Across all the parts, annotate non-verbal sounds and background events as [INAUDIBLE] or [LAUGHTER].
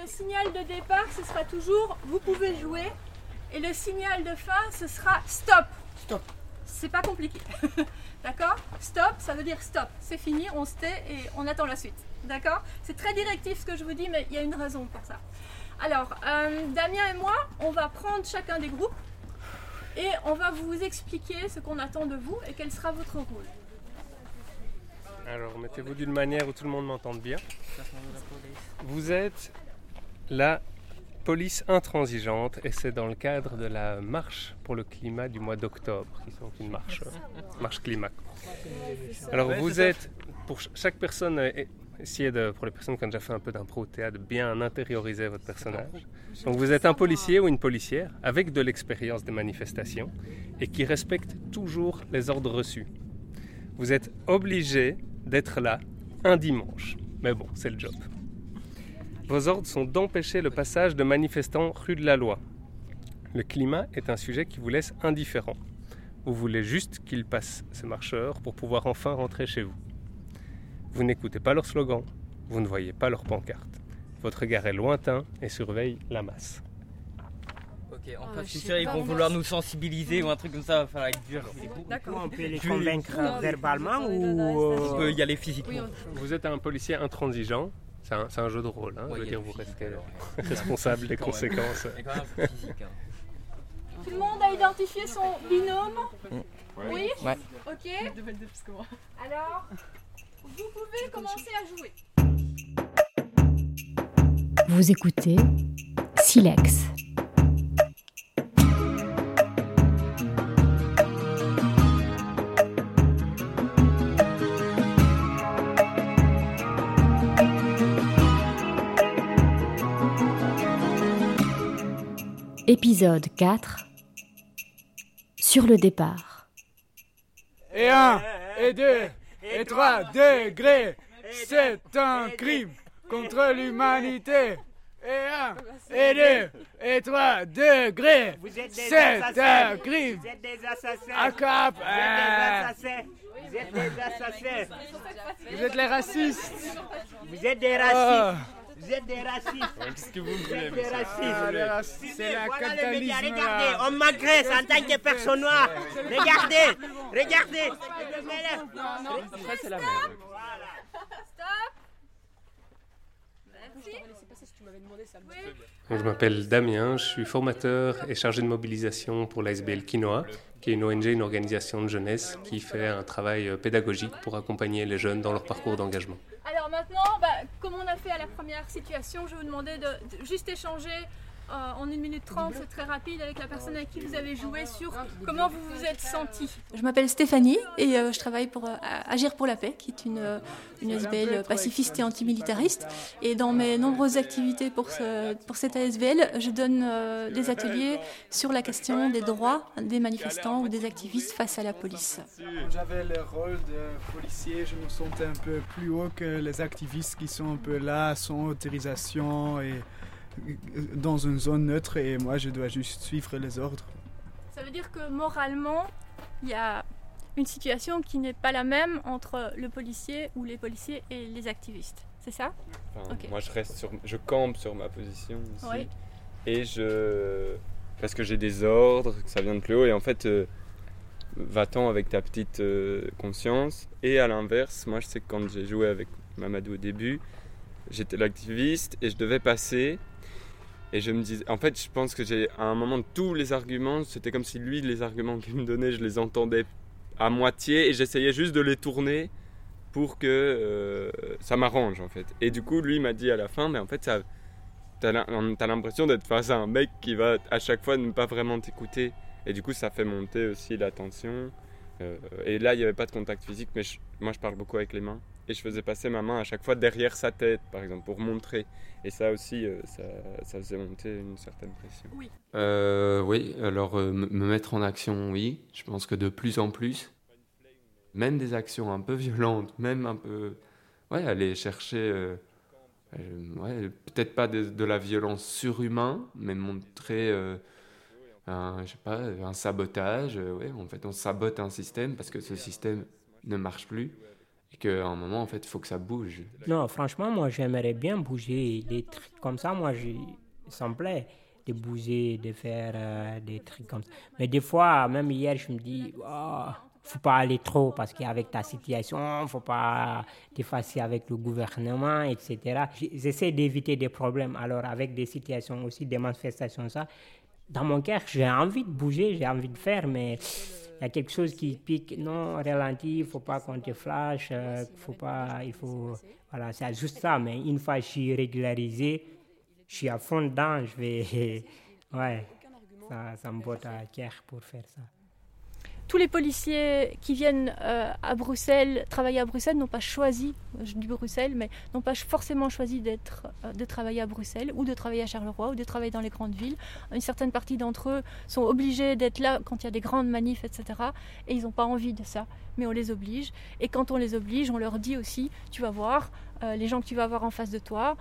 le signal de départ, ce sera toujours vous pouvez jouer. Et le signal de fin, ce sera stop. Stop. C'est pas compliqué. [LAUGHS] D'accord? Stop, ça veut dire stop. C'est fini, on se tait et on attend la suite. D'accord? C'est très directif ce que je vous dis, mais il y a une raison pour ça. Alors, euh, Damien et moi, on va prendre chacun des groupes et on va vous expliquer ce qu'on attend de vous et quel sera votre rôle. Alors, mettez-vous d'une manière où tout le monde m'entende bien. Vous êtes la police intransigeante et c'est dans le cadre de la marche pour le climat du mois d'octobre, qui sont une marche, euh, marche climat. Alors, vous êtes, pour ch- chaque personne, euh, essayez de, pour les personnes qui ont déjà fait un peu d'impro au théâtre, de bien intérioriser votre personnage. Donc, vous êtes un policier ou une policière avec de l'expérience des manifestations et qui respecte toujours les ordres reçus. Vous êtes obligé d'être là un dimanche. Mais bon, c'est le job. Vos ordres sont d'empêcher le passage de manifestants rue de la loi. Le climat est un sujet qui vous laisse indifférent. Vous voulez juste qu'ils passent ces marcheurs pour pouvoir enfin rentrer chez vous. Vous n'écoutez pas leurs slogans, vous ne voyez pas leurs pancartes. Votre regard est lointain et surveille la masse. Ok, Ah, en sais sûr, ils vont vouloir nous sensibiliser ou un truc comme ça, va falloir être dur. D'accord. On peut les convaincre verbalement ou On euh, peut y aller physiquement. On- Vous êtes un policier intransigeant. C'est un, c'est un jeu de rôle. hein. Ouais, Je veux dire, vous physique, restez alors. [LAUGHS] responsable des [LAUGHS] conséquences. Même physique. hein. Tout le monde a identifié son binôme Oui Ouais. Ok. Alors, vous pouvez commencer à jouer. Vous écoutez Silex. Épisode 4 Sur le départ. Et un, et deux, et trois degrés, c'est un crime contre l'humanité. Et un, et deux, et trois degrés, vous êtes des c'est assassins. un crime. Vous êtes des assassins. À cap, Vous êtes des euh, assassins. Vous êtes des assassins. vous êtes les racistes. Vous êtes des racistes Vous êtes des racistes Qu'est-ce que vous Vous êtes des ah, racistes les racistes, c'est la Voilà le média, regardez, on m'agresse en tant que personne noire. Regardez, regardez. Ça, c'est la merde. Stop. Merci. Je m'appelle Damien, je suis formateur et chargé de mobilisation pour l'ASBL Quinoa, qui est une ONG, une organisation de jeunesse qui fait un travail euh, pédagogique pour accompagner les jeunes dans leur parcours d'engagement. Alors maintenant, bah, comme on a fait à la première situation, je vais vous demander de, de juste échanger euh, en 1 minute 30, c'est très rapide, avec la personne avec qui vous avez joué sur comment vous vous êtes senti. Je m'appelle Stéphanie et euh, je travaille pour euh, Agir pour la paix, qui est une, une ASBL pacifiste et antimilitariste. Et dans mes nombreuses activités pour, ce- pour cette ASBL, je donne euh, des ateliers sur la question des droits des manifestants ou des activistes face à la police. Quand j'avais le rôle de policier, je me sentais un peu plus haut que les activistes qui sont un peu là, sans autorisation et dans une zone neutre et moi je dois juste suivre les ordres. Ça veut dire que moralement, il y a une situation qui n'est pas la même entre le policier ou les policiers et les activistes. C'est ça? Enfin. Moi, je reste sur, je campe sur ma position ici. Oui. Et je, parce que j'ai des ordres, que ça vient de plus haut, et en fait, euh, va-t'en avec ta petite euh, conscience. Et à l'inverse, moi, je sais que quand j'ai joué avec Mamadou au début, j'étais l'activiste et je devais passer. Et je me disais, en fait, je pense que j'ai, à un moment, tous les arguments, c'était comme si lui, les arguments qu'il me donnait, je les entendais à moitié et j'essayais juste de les tourner pour que euh, ça m'arrange en fait. Et du coup, lui m'a dit à la fin, mais en fait, t'as l'im- t'as l'impression d'être face à un mec qui va à chaque fois ne pas vraiment t'écouter. Et du coup, ça fait monter aussi la tension. Euh, et là, il n'y avait pas de contact physique, mais moi, je parle beaucoup avec les mains. Et je faisais passer ma main à chaque fois derrière sa tête, par exemple, pour montrer. Et ça aussi, euh, ça, ça faisait monter une certaine pression. Euh, oui, alors euh, me me mettre en action, oui. Je pense que de plus en plus, même des actions un peu violentes, même un peu, ouais, aller chercher, euh, euh, ouais, peut-être pas de, de la violence surhumaine, mais montrer, euh, un, je sais pas, un sabotage. ouais, en fait, on sabote un système parce que ce système ne marche plus. Et qu'à un moment, en fait, il faut que ça bouge. Non, franchement, moi, j'aimerais bien bouger des trucs comme ça. Moi, je, ça me plaît de bouger, de faire euh, des trucs comme ça. Mais des fois, même hier, je me dis, oh, faut pas aller trop parce qu'avec ta situation, faut pas t'effacer avec le gouvernement, etc. J'essaie d'éviter des problèmes. Alors, avec des situations aussi, des manifestations, ça, dans mon cœur, j'ai envie de bouger, j'ai envie de faire, mais il y a quelque chose qui pique. Non, ralentis, il faut pas qu'on te flash, euh, faut pas, il faut, voilà, c'est juste ça. Mais une fois que je suis régularisé, je suis à fond dedans, je vais, [LAUGHS] ouais, ça, ça me botte à cœur pour faire ça tous les policiers qui viennent euh, à Bruxelles, travailler à Bruxelles, n'ont pas choisi, je dis Bruxelles, mais n'ont pas forcément choisi euh, de travailler à Bruxelles ou de travailler à Charleroi ou de travailler dans les grandes villes. Une certaine partie d'entre eux sont obligés d'être là quand il y a des grandes manifs, etc. Et ils n'ont pas envie de ça, mais on les oblige. Et quand on les oblige, on leur dit aussi, tu vas voir, euh, les gens que tu vas avoir en face de toi,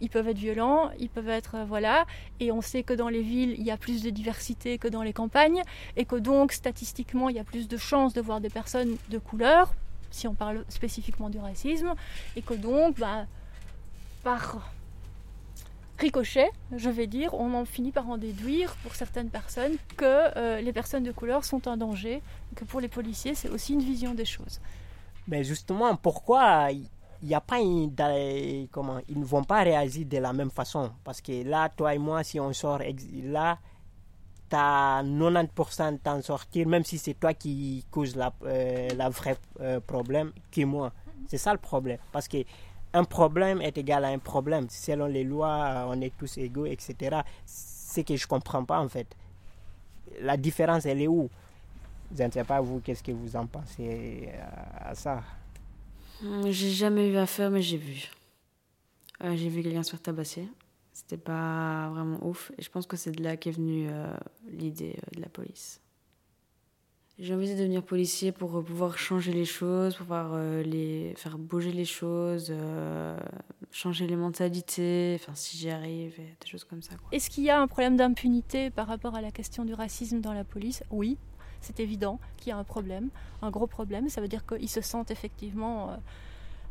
ils peuvent être violents, ils peuvent être euh, voilà, et on sait que dans les villes il y a plus de diversité que dans les campagnes, et que donc statistiquement il y a plus de chances de voir des personnes de couleur, si on parle spécifiquement du racisme, et que donc bah, par ricochet, je vais dire, on en finit par en déduire pour certaines personnes que euh, les personnes de couleur sont un danger, que pour les policiers c'est aussi une vision des choses. Mais justement, pourquoi il a pas une, comment ils ne vont pas réagir de la même façon. Parce que là toi et moi si on sort là tu as 90% d'en sortir même si c'est toi qui cause la, euh, la vraie euh, problème que moi. C'est ça le problème. Parce que un problème est égal à un problème. Selon les lois on est tous égaux etc c'est que je comprends pas en fait. La différence elle est où? Je ne sais pas vous qu'est-ce que vous en pensez à ça? J'ai jamais eu affaire, mais j'ai vu. Euh, j'ai vu quelqu'un se faire tabasser. C'était pas vraiment ouf. Et je pense que c'est de là qu'est venue euh, l'idée euh, de la police. J'ai envie de devenir policier pour pouvoir changer les choses, pour pouvoir les, faire bouger les choses, changer les mentalités, enfin si j'y arrive, des choses comme ça. Est-ce qu'il y a un problème d'impunité par rapport à la question du racisme dans la police? Oui, c'est évident qu'il y a un problème, un gros problème. Ça veut dire qu'ils se sentent effectivement euh,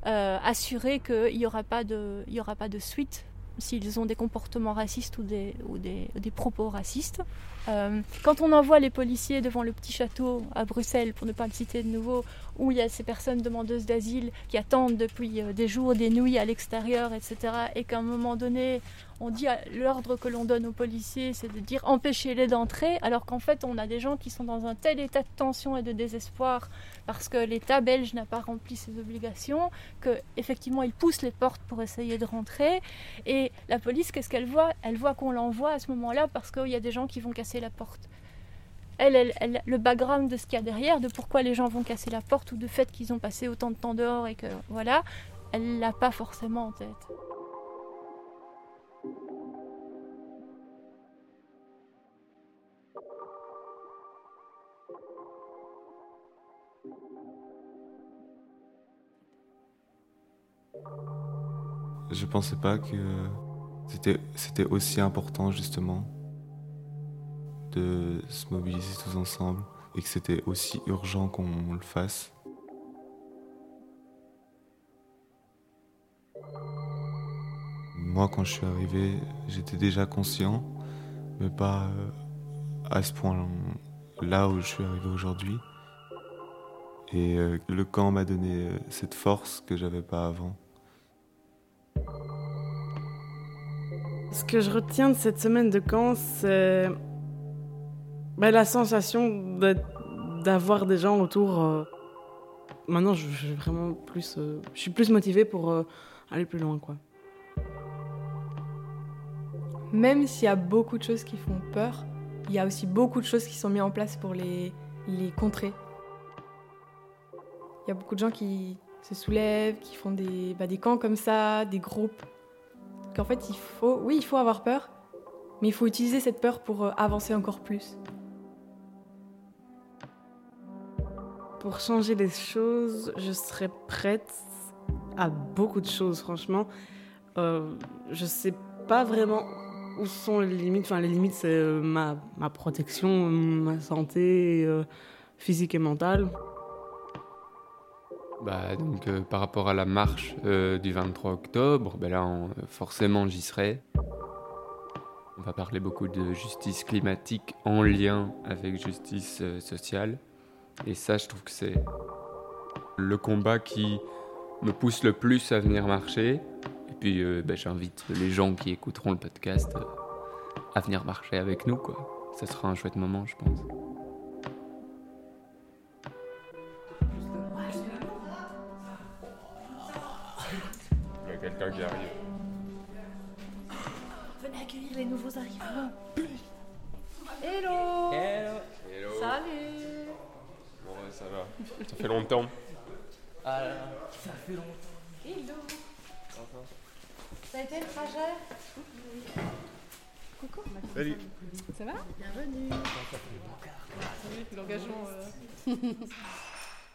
euh, assurés qu'il n'y aura, pas de, aura pas de suite s'ils ont des comportements racistes ou des, ou des, des propos racistes. Euh, quand on envoie les policiers devant le petit château à Bruxelles, pour ne pas le citer de nouveau, où il y a ces personnes demandeuses d'asile qui attendent depuis des jours, des nuits à l'extérieur, etc., et qu'à un moment donné, on dit l'ordre que l'on donne aux policiers, c'est de dire empêchez-les d'entrer, alors qu'en fait on a des gens qui sont dans un tel état de tension et de désespoir parce que l'État belge n'a pas rempli ses obligations, que effectivement ils poussent les portes pour essayer de rentrer. Et la police, qu'est-ce qu'elle voit? Elle voit qu'on l'envoie à ce moment-là parce qu'il y a des gens qui vont casser la porte. Elle, le background de ce qu'il y a derrière, de pourquoi les gens vont casser la porte ou de fait qu'ils ont passé autant de temps dehors et que voilà, elle l'a pas forcément en tête. Je pensais pas que c'était, aussi important justement de se mobiliser tous ensemble et que c'était aussi urgent qu'on le fasse. Moi, quand je suis arrivé, j'étais déjà conscient, mais pas euh, à ce point-là où je suis arrivé aujourd'hui. Et euh, le camp m'a donné euh, cette force que j'avais pas avant. Ce que je retiens de cette semaine de camp, c'est bah, la sensation d'avoir des gens autour. Euh. Maintenant, je, je, vraiment plus, euh, je suis plus motivée pour euh, aller plus loin, quoi. Même s'il y a beaucoup de choses qui font peur, il y a aussi beaucoup de choses qui sont mises en place pour les, les contrer. Il y a beaucoup de gens qui se soulèvent, qui font des, bah, des camps comme ça, des groupes qu'en fait, il faut, oui, il faut avoir peur, mais il faut utiliser cette peur pour euh, avancer encore plus. Pour changer les choses, je serais prête à beaucoup de choses, franchement. Euh, je sais pas vraiment où sont les limites? Enfin, les limites, c'est euh, ma, ma, protection, ma santé euh, physique et mentale. Bah, donc, euh, par rapport à la marche du 23 octobre, ben là, forcément, j'y serai. On va parler beaucoup de justice climatique en lien avec justice sociale. Et ça, je trouve que c'est le combat qui me pousse le plus à venir marcher. Et puis, euh, ben, j'invite les gens qui écouteront le podcast euh, à venir marcher avec nous, quoi. Ça sera un chouette moment, je pense. Il y a quelqu'un qui arrive. Venez accueillir les nouveaux arrivants. Hello Hello. Salut Bon, ouais, ça va. Ça fait longtemps. Ah là là, ça fait longtemps. Hello Ça a été le trajet Coucou Salut. Ça va Bienvenue L'engagement. [LAUGHS]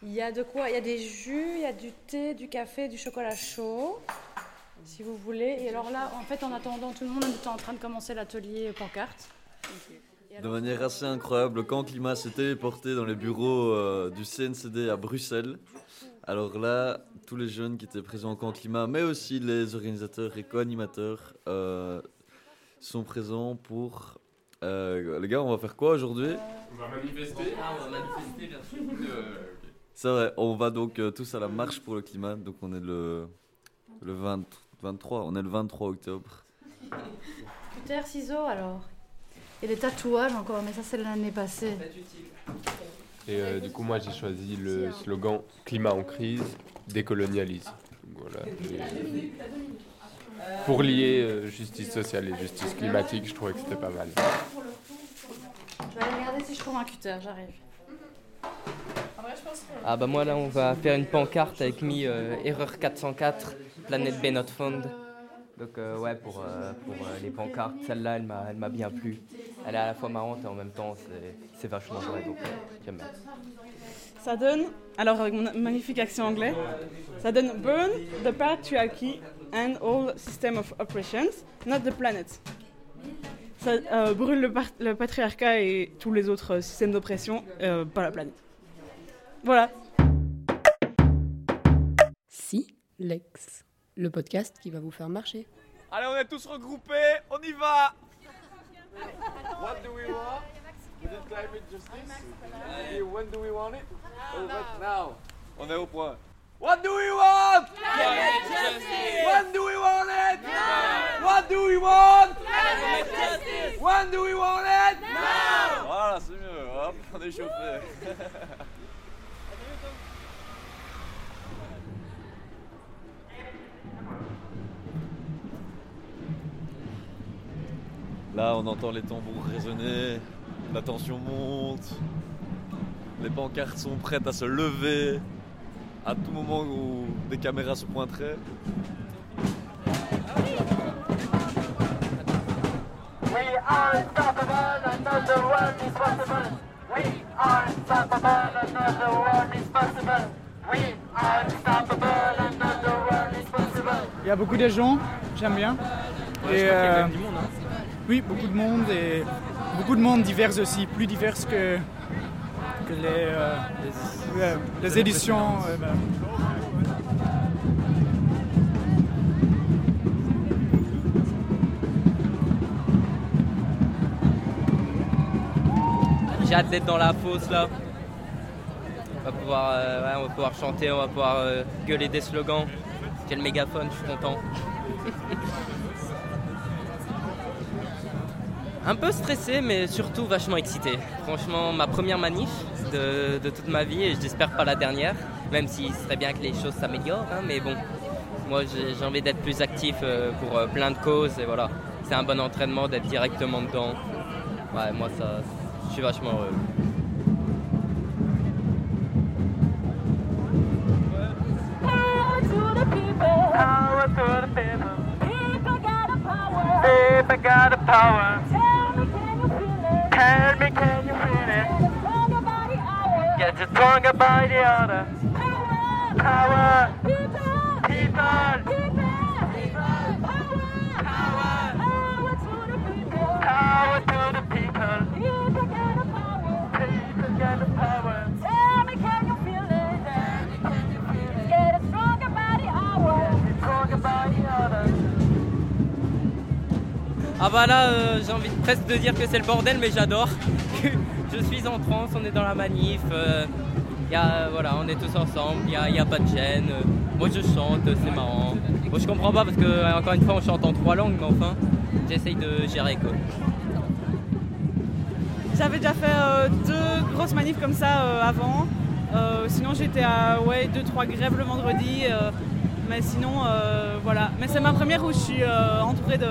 Il y a de quoi? Il y a des jus, il y a du thé, du café, du chocolat chaud, si vous voulez. Et alors là, en fait, en attendant tout le monde, on est en train de commencer l'atelier pancarte. De manière assez incroyable, le camp climat s'est téléporté dans les bureaux euh, du CNCD à Bruxelles. Alors là, tous les jeunes qui étaient présents au camp climat, mais aussi les organisateurs et co-animateurs, euh, sont présents pour... Euh, les gars, on va faire quoi aujourd'hui? On va manifester. Ah, on va manifester, bien sûr. [LAUGHS] C'est vrai, on va donc euh, tous à la marche pour le climat. Donc on est le, le 20 23, on est le 23 octobre. Cutter, ciseaux alors. Et les tatouages encore, mais ça c'est l'année passée. Et euh, du coup, moi, j'ai choisi le slogan Climat en crise, décolonialise. Donc, Voilà. Et Pour lier euh, justice sociale et justice climatique, je trouvais que c'était pas mal. Je vais aller regarder si je trouve un cutter, j'arrive. Ah bah moi là on va faire une pancarte avec mis euh, erreur 404 planète B not found. Donc euh, ouais pour, euh, pour euh, les pancartes celle-là elle m'a elle m'a bien plu. Elle est à la fois marrante et en même temps c'est c'est vachement vrai donc euh, j'aime bien. Ça donne, alors avec mon magnifique accent anglais, ça donne Burn the patriarchy and all system of oppressions, not the planet. Ça euh, brûle le, par- le patriarcat et tous les autres euh, systèmes d'oppression, euh, pas la planète. Voilà. Si, Lex, le podcast qui va vous faire marcher. Allez, on est tous regroupés, on y va What do we want? We did climate justice? When do we want it? Oh, right now? On est au point. What do we want? Climate justice. When do we want it? Now. What do we want? Climate justice. When do we want it? Now. Voilà, c'est mieux. Hop, on est chauffé. [LAUGHS] Là, on entend les tambours résonner, la tension monte, les pancartes sont prêtes à se lever à tout moment où des caméras se pointeraient. We are unstoppable and not the world is possible. We are unstoppable and not the world is possible. We are unstoppable and not the world is possible. Il y a beaucoup de gens, j'aime bien. Ouais, je crois qu'il y a quand même du monde. Oui, beaucoup de monde et beaucoup de monde divers aussi, plus divers que, que les, euh, ouais, les éditions. ouais, bah. J'ai hâte d'être dans la fosse là. On va pouvoir, euh, ouais, on va pouvoir chanter, on va pouvoir euh, gueuler des slogans. J'ai le mégaphone, je suis content. [LAUGHS] Un peu stressé, mais surtout vachement excité. Franchement, ma première manif de, toute ma vie et j'espère pas la dernière, même s'il serait bien que les choses s'améliorent. hein, mais bon, moi j'ai envie d'être plus actif euh, pour euh, plein de causes et voilà. C'est un bon entraînement d'être directement dedans. Ouais, moi ça, je suis vachement heureux. Power. Power. Ah bah là, euh, j'ai envie presque de dire que c'est le bordel, mais j'adore. [LAUGHS] je suis en transe, on est dans la manif. euh, y a, voilà, on est tous ensemble, il n'y a, y a pas de gêne. moi je chante, c'est marrant. Moi je comprends pas parce que, euh, encore une fois, on chante en trois langues, mais enfin, j'essaye de gérer quoi. J'avais déjà fait euh, deux grosses manifs comme ça euh, avant. Sinon, j'étais à ouais, deux, trois grèves le vendredi. mais sinon, voilà. Mais c'est ma première où je suis entourée de.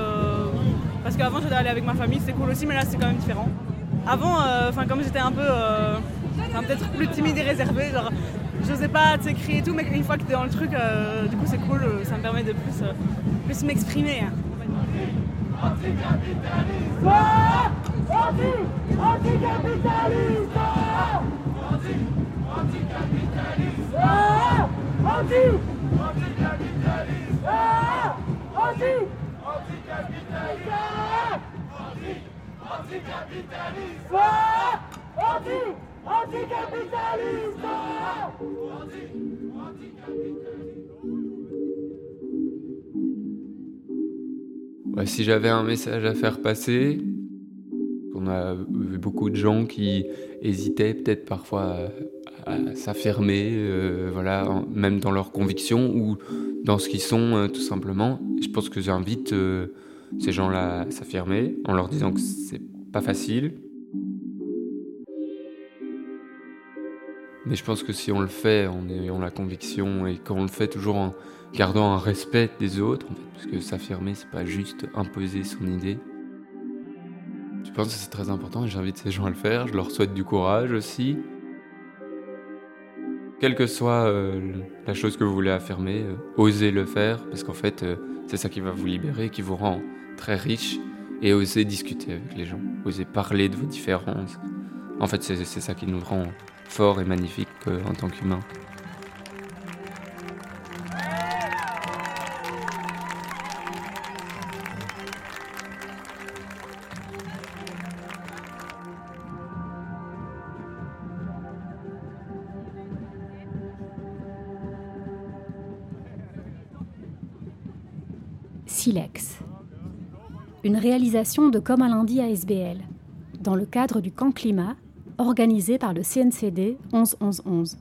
Parce qu'avant, j'étais allée avec ma famille, c'était cool aussi, mais là, c'est quand même différent. Avant, euh, comme j'étais un peu. euh, peut-être plus timide et réservée, genre. Pas tu sais, crier et tout, mais une fois que t'es dans le truc, euh, du coup c'est cool, euh, ça me permet de plus, euh, plus m'exprimer. hein. Ouais, si j'avais un message à faire passer, on a vu beaucoup de gens qui hésitaient peut-être parfois à, s'affirmer, euh, voilà, même dans leurs convictions ou dans ce qu'ils sont euh, tout simplement. Je pense que j'invite euh, ces gens-là s'affirmer en leur disant que c'est pas facile. Mais je pense que si on le fait en ayant la conviction et qu'on le fait toujours en gardant un respect des autres, en fait, parce que s'affirmer, c'est pas juste imposer son idée. Je pense que c'est très important et j'invite ces gens à le faire. Je leur souhaite du courage aussi. Quelle que soit euh, la chose que vous voulez affirmer, euh, osez le faire parce qu'en fait, euh, c'est ça qui va vous libérer, qui vous rend très riche. Et osez discuter avec les gens, osez parler de vos différences. En fait, c'est ça qui nous rend forts et magnifiques euh, en tant qu'humains. Silex. Une réalisation de Comme un lundi à SBL, dans le cadre du camp climat organisé par le CNCD 11 11 11.